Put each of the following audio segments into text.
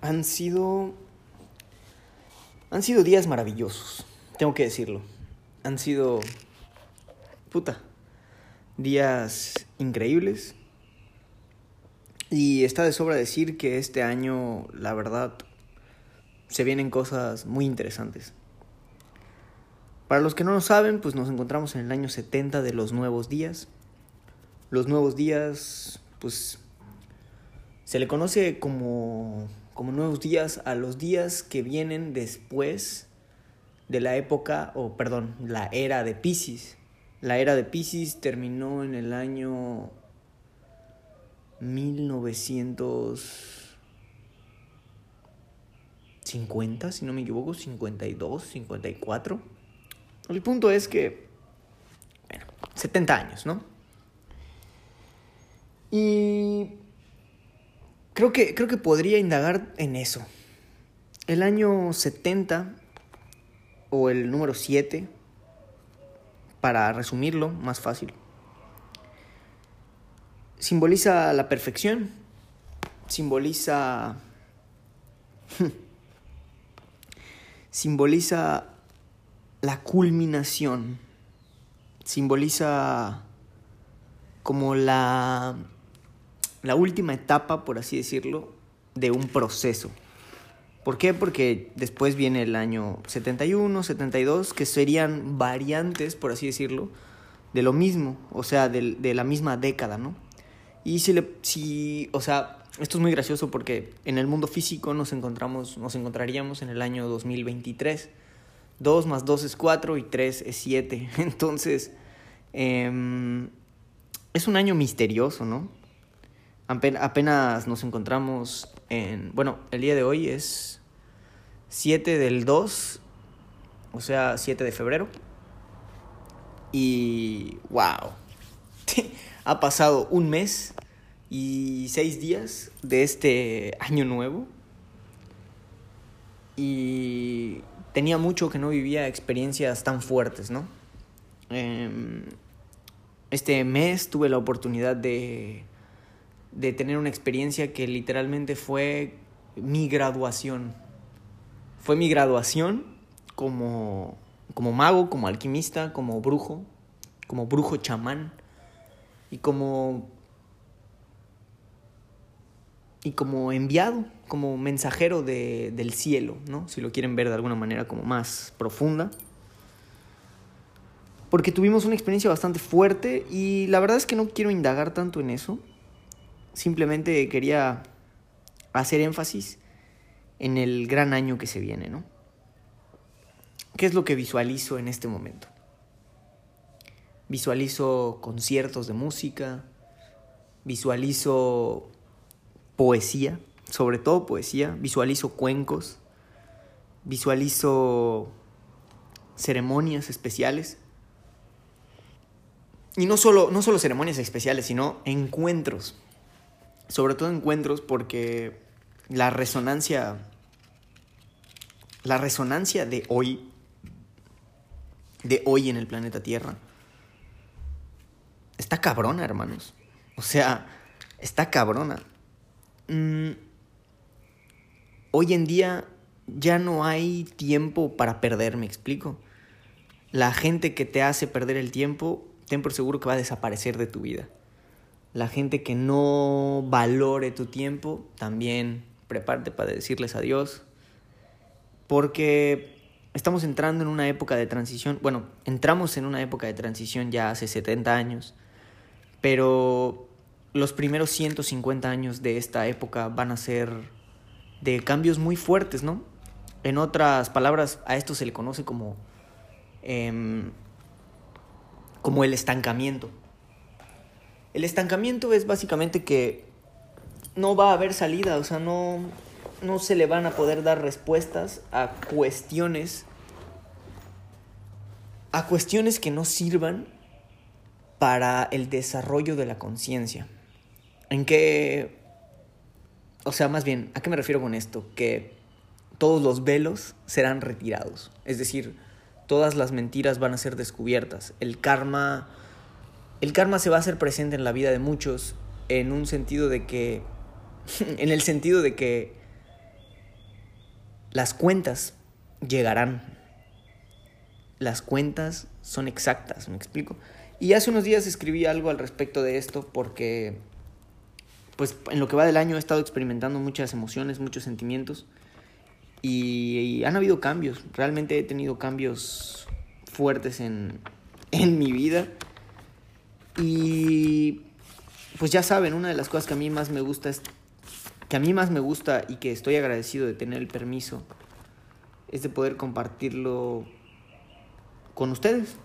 han sido... Han sido días maravillosos, tengo que decirlo. Han sido... Puta. Días increíbles. Y está de sobra decir que este año, la verdad, se vienen cosas muy interesantes. Para los que no lo saben, pues nos encontramos en el año 70 de los nuevos días. Los nuevos días, pues se le conoce como, como nuevos días a los días que vienen después de la época, o perdón, la era de Pisces. La era de Pisces terminó en el año 1950, si no me equivoco, 52, 54. El punto es que, bueno, 70 años, ¿no? Y creo que, creo que podría indagar en eso. El año 70, o el número 7, para resumirlo más fácil, simboliza la perfección, simboliza... simboliza la culminación, simboliza como la, la última etapa, por así decirlo, de un proceso. ¿Por qué? Porque después viene el año 71, 72, que serían variantes, por así decirlo, de lo mismo, o sea, de, la misma década, ¿no? Y si, le, si, o sea, esto es muy gracioso porque en el mundo físico nos encontramos, nos encontraríamos en el año 2023. 2 más 2 es 4 y 3 es 7. Entonces, eh, es un año misterioso, ¿no? Apenas nos encontramos en, bueno, el día de hoy es 7 del 2, o sea, 7 de febrero. Y, wow, ha pasado un mes y seis días de este año nuevo. Y tenía mucho que no vivía experiencias tan fuertes, ¿no? Este mes tuve la oportunidad de, de tener una experiencia que literalmente fue mi graduación. Fue mi graduación como, como mago, como alquimista, como brujo, como brujo chamán y como y como enviado, como mensajero de, del cielo, ¿no? Si lo quieren ver de alguna manera como más profunda. Porque tuvimos una experiencia bastante fuerte y la verdad es que no quiero indagar tanto en eso. Simplemente quería hacer énfasis en el gran año que se viene, ¿no? ¿Qué es lo que visualizo en este momento? Visualizo conciertos de música, visualizo poesía, sobre todo poesía, visualizo cuencos, visualizo ceremonias especiales. Y no solo, no solo ceremonias especiales, sino encuentros. Sobre todo encuentros porque la resonancia, la resonancia de hoy, de hoy en el planeta Tierra, está cabrona, hermanos. O sea, está cabrona. Mm, hoy en día ya no hay tiempo para perder, me explico. La gente que te hace perder el tiempo, ten por seguro que va a desaparecer de tu vida. La gente que no valore tu tiempo, también prepárate para decirles adiós. Porque estamos entrando en una época de transición. Bueno, entramos en una época de transición ya hace 70 años. Pero los primeros 150 años de esta época van a ser de cambios muy fuertes, ¿no? En otras palabras, a esto se le conoce como, em, como el estancamiento. El estancamiento es básicamente que no va a haber salida, o sea, no, no se le van a poder dar respuestas a cuestiones, a cuestiones que no sirvan para el desarrollo de la conciencia. ¿En qué... O sea, más bien, ¿a qué me refiero con esto? Que todos los velos serán retirados. Es decir, todas las mentiras van a ser descubiertas. El karma... El karma se va a hacer presente en la vida de muchos en un sentido de que... en el sentido de que las cuentas llegarán. Las cuentas son exactas, ¿me explico? Y hace unos días escribí algo al respecto de esto porque, pues en lo que va del año he estado experimentando muchas emociones, muchos sentimientos y, han habido cambios. Realmente he tenido cambios fuertes en, en mi vida. Y pues ya saben, una de las cosas que a mí más me gusta es que a mí más me gusta y que estoy agradecido de tener el permiso es de poder compartirlo con ustedes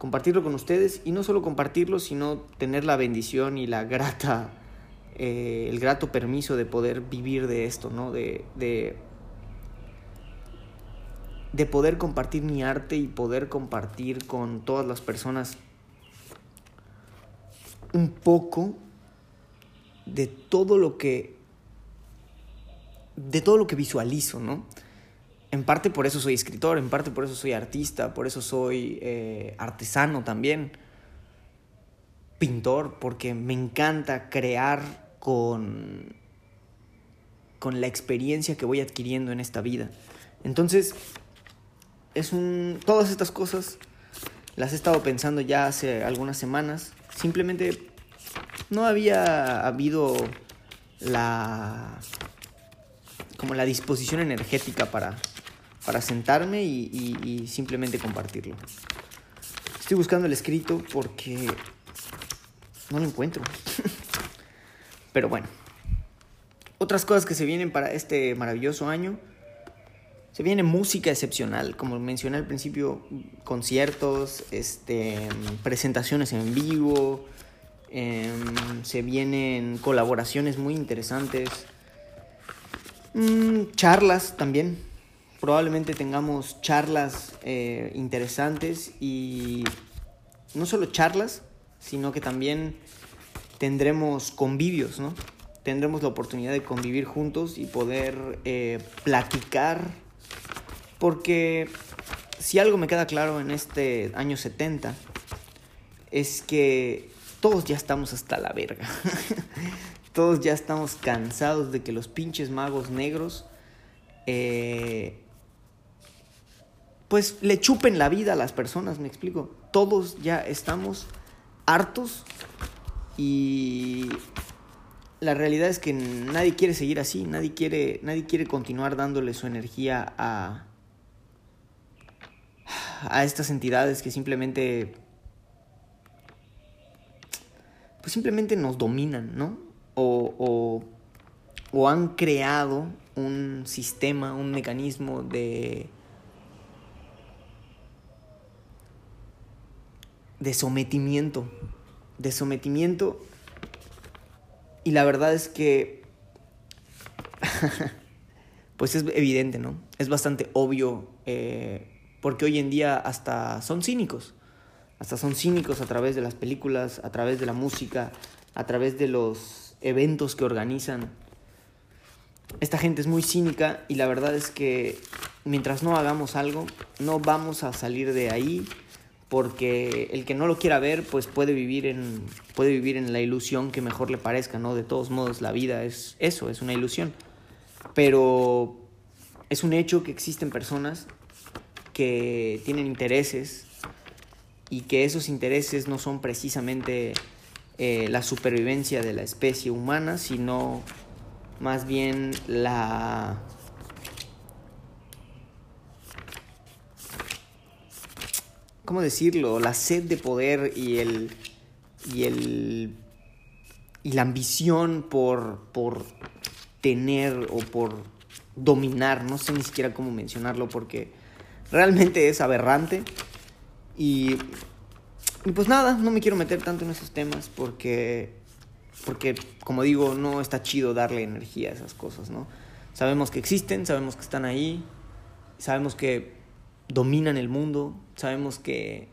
compartirlo con ustedes y no solo compartirlo, sino tener la bendición y la grata, eh, el grato permiso de poder vivir de esto, ¿no? De, de, de poder compartir mi arte y poder compartir con todas las personas un poco de todo lo que de todo lo que visualizo, ¿no? en parte por eso soy escritor, en parte por eso soy artista, por eso soy eh, artesano también, pintor, porque me encanta crear con, con la experiencia que voy adquiriendo en esta vida. Entonces, es un, todas estas cosas las he estado pensando ya hace algunas semanas. Simplemente no había habido la como la disposición energética para para sentarme y, simplemente compartirlo. Estoy buscando el escrito porque no lo encuentro. Pero bueno. Otras cosas que se vienen para este maravilloso año. Se viene música excepcional, como mencioné al principio, conciertos, este, presentaciones en vivo, em, se vienen colaboraciones muy interesantes, mm, charlas también, probablemente tengamos charlas eh, interesantes y no solo charlas, sino que también tendremos convivios, ¿no? Tendremos la oportunidad de convivir juntos y poder eh, platicar, porque si algo me queda claro en este año 70, es que todos ya estamos hasta la verga. todos ya estamos cansados de que los pinches magos negros eh, pues le chupen la vida a las personas, me explico. Todos ya estamos hartos y la realidad es que nadie quiere seguir así, nadie quiere, nadie quiere continuar dándole su energía a, a estas entidades que simplemente pues simplemente nos dominan, ¿no? O, o, han creado un sistema, un mecanismo de de sometimiento, de sometimiento. Y la verdad es que, pues es evidente, ¿no? Es bastante obvio, eh, porque hoy en día hasta son cínicos, hasta son cínicos a través de las películas, a través de la música, a través de los eventos que organizan. Esta gente es muy cínica y la verdad es que mientras no hagamos algo, no vamos a salir de ahí porque el que no lo quiera ver, pues puede vivir en, puede vivir en la ilusión que mejor le parezca, ¿no? De todos modos, la vida es eso, es una ilusión. Pero es un hecho que existen personas que tienen intereses y que esos intereses no son precisamente eh, la supervivencia de la especie humana, sino más bien la ¿cómo decirlo? La sed de poder y el, y el, y la ambición por, por tener o por dominar, no sé ni siquiera cómo mencionarlo porque realmente es aberrante y, y pues nada, no me quiero meter tanto en esos temas porque, porque como digo, no está chido darle energía a esas cosas, ¿no? Sabemos que existen, sabemos que están ahí, sabemos que dominan el mundo, sabemos que,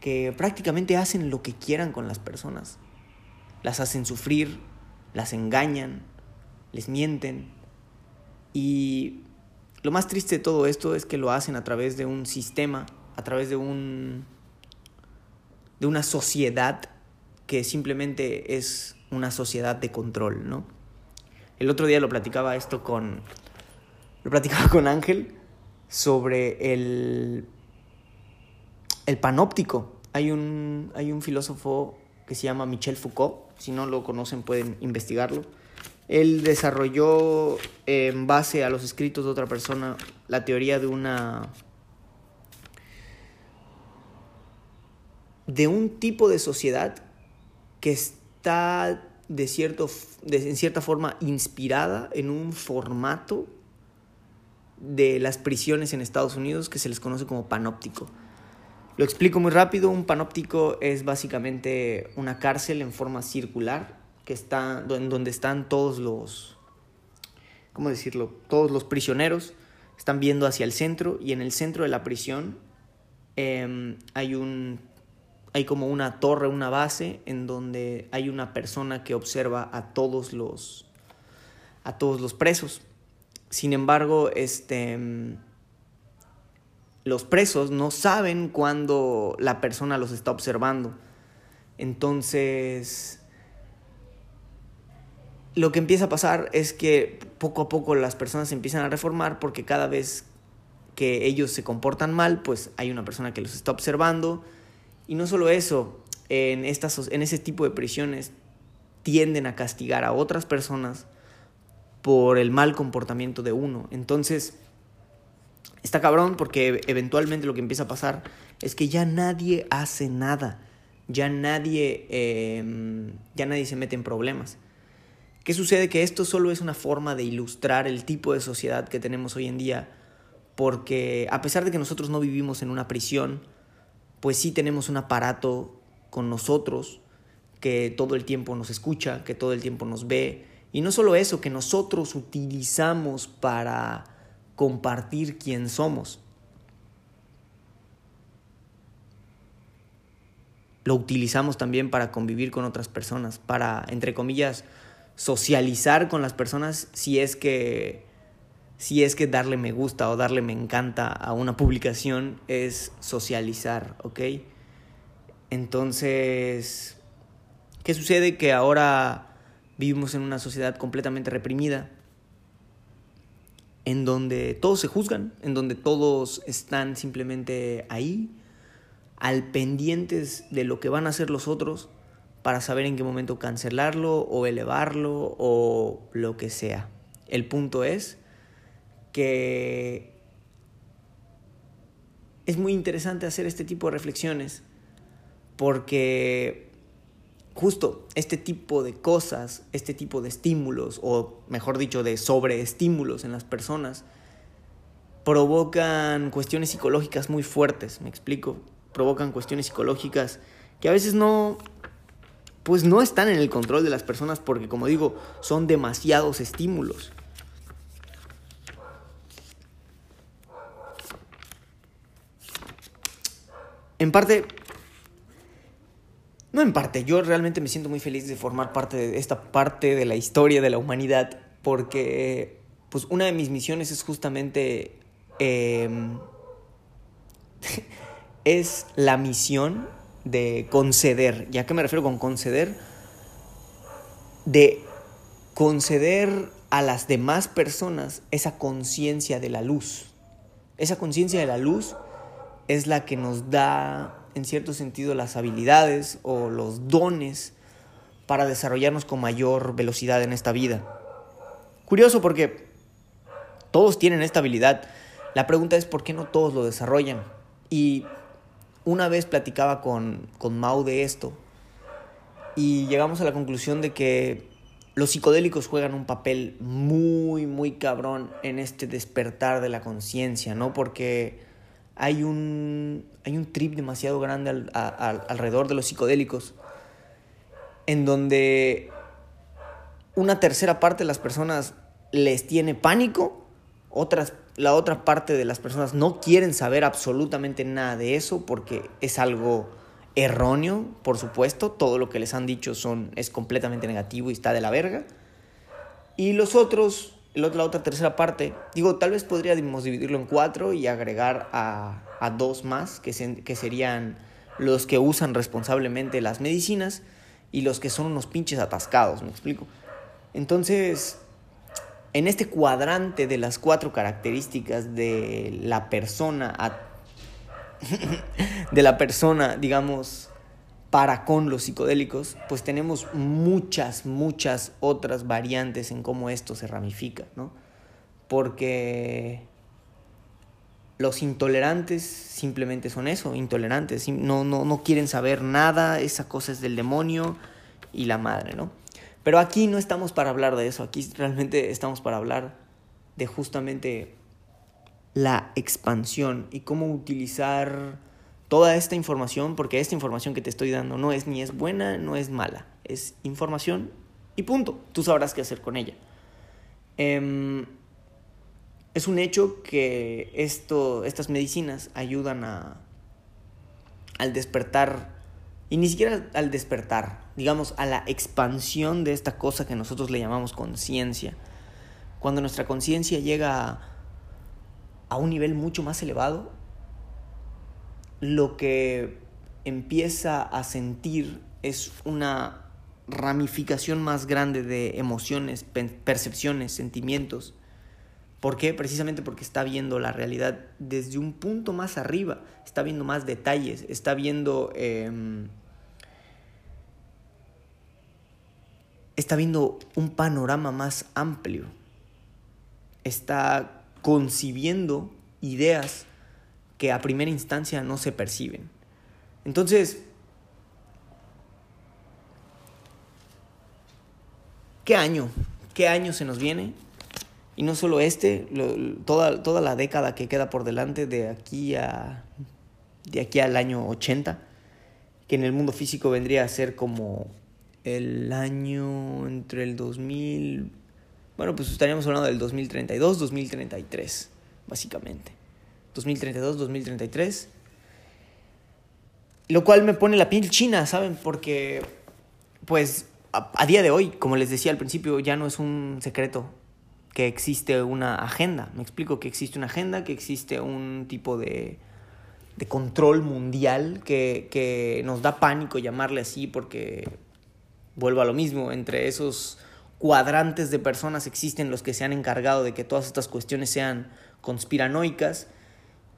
que prácticamente hacen lo que quieran con las personas. Las hacen sufrir, las engañan, les mienten. Y lo más triste de todo esto es que lo hacen a través de un sistema, a través de un de una sociedad que simplemente es una sociedad de control, ¿no? El otro día lo platicaba esto con lo platicaba con Ángel sobre el, el panóptico. Hay un, hay un filósofo que se llama Michel Foucault, si no lo conocen pueden investigarlo. Él desarrolló en base a los escritos de otra persona la teoría de una de un tipo de sociedad que está de cierto, en cierta forma inspirada en un formato de las prisiones en Estados Unidos que se les conoce como panóptico. Lo explico muy rápido, un panóptico es básicamente una cárcel en forma circular que está en donde están todos los ¿cómo decirlo? Todos los prisioneros están viendo hacia el centro y en el centro de la prisión em, hay un hay como una torre, una base en donde hay una persona que observa a todos los a todos los presos. Sin embargo, este los presos no saben cuándo la persona los está observando. Entonces, lo que empieza a pasar es que poco a poco las personas empiezan a reformar porque cada vez que ellos se comportan mal, pues hay una persona que los está observando y no solo eso, en, estas, en ese tipo de prisiones tienden a castigar a otras personas por el mal comportamiento de uno. Entonces, está cabrón porque eventualmente lo que empieza a pasar es que ya nadie hace nada, ya nadie, em, ya nadie se mete en problemas. ¿Qué sucede? Que esto solo es una forma de ilustrar el tipo de sociedad que tenemos hoy en día, porque a pesar de que nosotros no vivimos en una prisión, pues sí tenemos un aparato con nosotros que todo el tiempo nos escucha, que todo el tiempo nos ve. Y no solo eso, que nosotros utilizamos para compartir quién somos. Lo utilizamos también para convivir con otras personas, para, entre comillas, socializar con las personas si es que si es que darle me gusta o darle me encanta a una publicación es socializar, ¿ok? Entonces, ¿qué sucede? Que ahora vivimos en una sociedad completamente reprimida, en donde todos se juzgan, en donde todos están simplemente ahí, al pendientes de lo que van a hacer los otros, para saber en qué momento cancelarlo o elevarlo o lo que sea. El punto es que es muy interesante hacer este tipo de reflexiones porque justo este tipo de cosas, este tipo de estímulos, o mejor dicho, de sobreestímulos en las personas, provocan cuestiones psicológicas muy fuertes, me explico, provocan cuestiones psicológicas que a veces no, pues no están en el control de las personas porque, como digo, son demasiados estímulos. En parte, no en parte, yo realmente me siento muy feliz de formar parte de esta parte de la historia de la humanidad porque pues una de mis misiones es justamente em, es la misión de conceder. ¿Y a qué me refiero con conceder? De conceder a las demás personas esa conciencia de la luz. Esa conciencia de la luz es la que nos da, en cierto sentido, las habilidades o los dones para desarrollarnos con mayor velocidad en esta vida. Curioso porque todos tienen esta habilidad. La pregunta es por qué no todos lo desarrollan. Y una vez platicaba con, con Mau de esto y llegamos a la conclusión de que los psicodélicos juegan un papel muy, muy cabrón en este despertar de la conciencia, ¿no? Porque hay un, hay un trip demasiado grande alrededor de los psicodélicos, en donde una tercera parte de las personas les tiene pánico, otras, la otra parte de las personas no quieren saber absolutamente nada de eso porque es algo erróneo, por supuesto, todo lo que les han dicho son, es completamente negativo y está de la verga. Y los otros la otra tercera parte, digo, tal vez podríamos dividirlo en cuatro y agregar a, a dos más, que, que serían los que usan responsablemente las medicinas y los que son unos pinches atascados, ¿me explico? Entonces, en este cuadrante de las cuatro características de la persona, de la persona, digamos, para con los psicodélicos, pues tenemos muchas, muchas otras variantes en cómo esto se ramifica, ¿no? Porque los intolerantes simplemente son eso, intolerantes, no, no, no quieren saber nada, esa cosa es del demonio y la madre, ¿no? Pero aquí no estamos para hablar de eso, aquí realmente estamos para hablar de justamente la expansión y cómo utilizar toda esta información, porque esta información que te estoy dando no es ni es buena, no es mala, es información y punto, tú sabrás qué hacer con ella. Em, es un hecho que esto, estas medicinas ayudan a, al despertar, y ni siquiera al despertar, digamos, a la expansión de esta cosa que nosotros le llamamos conciencia. Cuando nuestra conciencia llega a, un nivel mucho más elevado, lo que empieza a sentir es una ramificación más grande de emociones, percepciones, sentimientos. ¿Por qué? Precisamente porque está viendo la realidad desde un punto más arriba, está viendo más detalles, está viendo... Em, está viendo un panorama más amplio, está concibiendo ideas que a primera instancia no se perciben. Entonces, ¿qué año? ¿Qué año se nos viene? Y no solo este, toda, toda la década que queda por delante de aquí, a, de aquí al año 80, que en el mundo físico vendría a ser como el año entre el 2000, bueno, pues estaríamos hablando del 2032, 2033, básicamente. 2032, 2033. Lo cual me pone la piel china, ¿saben? Porque, pues, a, día de hoy, como les decía al principio, ya no es un secreto que existe una agenda. Me explico que existe una agenda, que existe un tipo de, de control mundial que, que nos da pánico llamarle así porque vuelvo a lo mismo, entre esos cuadrantes de personas existen los que se han encargado de que todas estas cuestiones sean conspiranoicas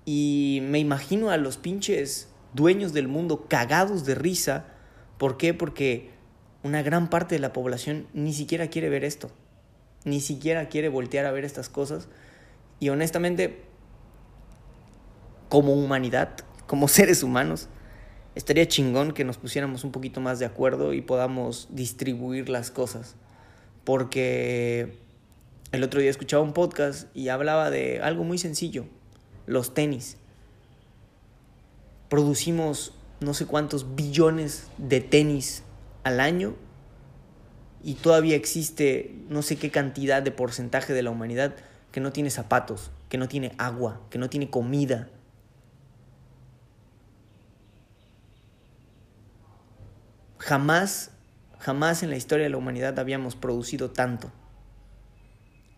y me imagino a los pinches dueños del mundo cagados de risa. ¿Por qué? Porque una gran parte de la población ni siquiera quiere ver esto. Ni siquiera quiere voltear a ver estas cosas. Y honestamente, como humanidad, como seres humanos, estaría chingón que nos pusiéramos un poquito más de acuerdo y podamos distribuir las cosas. Porque el otro día escuchaba un podcast y hablaba de algo muy sencillo los tenis. Producimos no sé cuántos billones de tenis al año y todavía existe no sé qué cantidad de porcentaje de la humanidad que no tiene zapatos, que no tiene agua, que no tiene comida. Jamás, jamás en la historia de la humanidad habíamos producido tanto.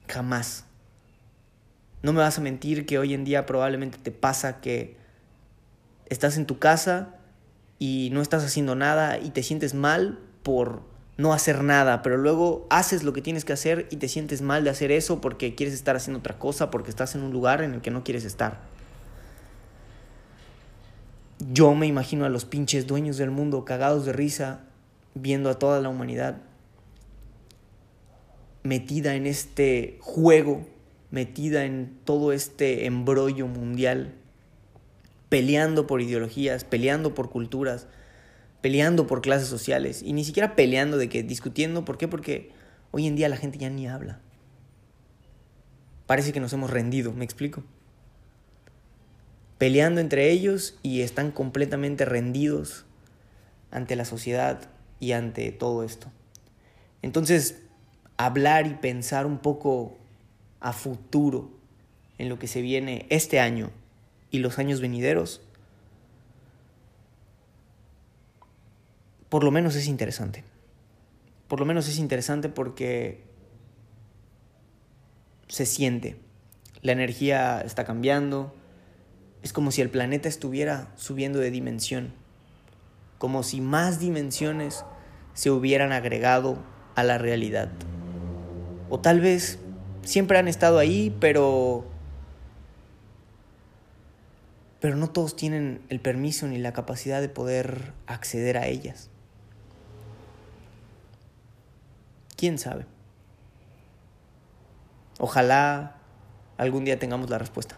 Jamás. No me vas a mentir que hoy en día probablemente te pasa que estás en tu casa y no estás haciendo nada y te sientes mal por no hacer nada, pero luego haces lo que tienes que hacer y te sientes mal de hacer eso porque quieres estar haciendo otra cosa, porque estás en un lugar en el que no quieres estar. Yo me imagino a los pinches dueños del mundo cagados de risa viendo a toda la humanidad metida en este juego metida en todo este embrollo mundial, peleando por ideologías, peleando por culturas, peleando por clases sociales y ni siquiera peleando de que discutiendo, ¿por qué? Porque hoy en día la gente ya ni habla. Parece que nos hemos rendido, ¿me explico? Peleando entre ellos y están completamente rendidos ante la sociedad y ante todo esto. Entonces, hablar y pensar un poco a futuro en lo que se viene este año y los años venideros, por lo menos es interesante. Por lo menos es interesante porque se siente. La energía está cambiando. Es como si el planeta estuviera subiendo de dimensión. Como si más dimensiones se hubieran agregado a la realidad. O tal vez siempre han estado ahí, pero pero no todos tienen el permiso ni la capacidad de poder acceder a ellas. ¿Quién sabe? Ojalá algún día tengamos la respuesta.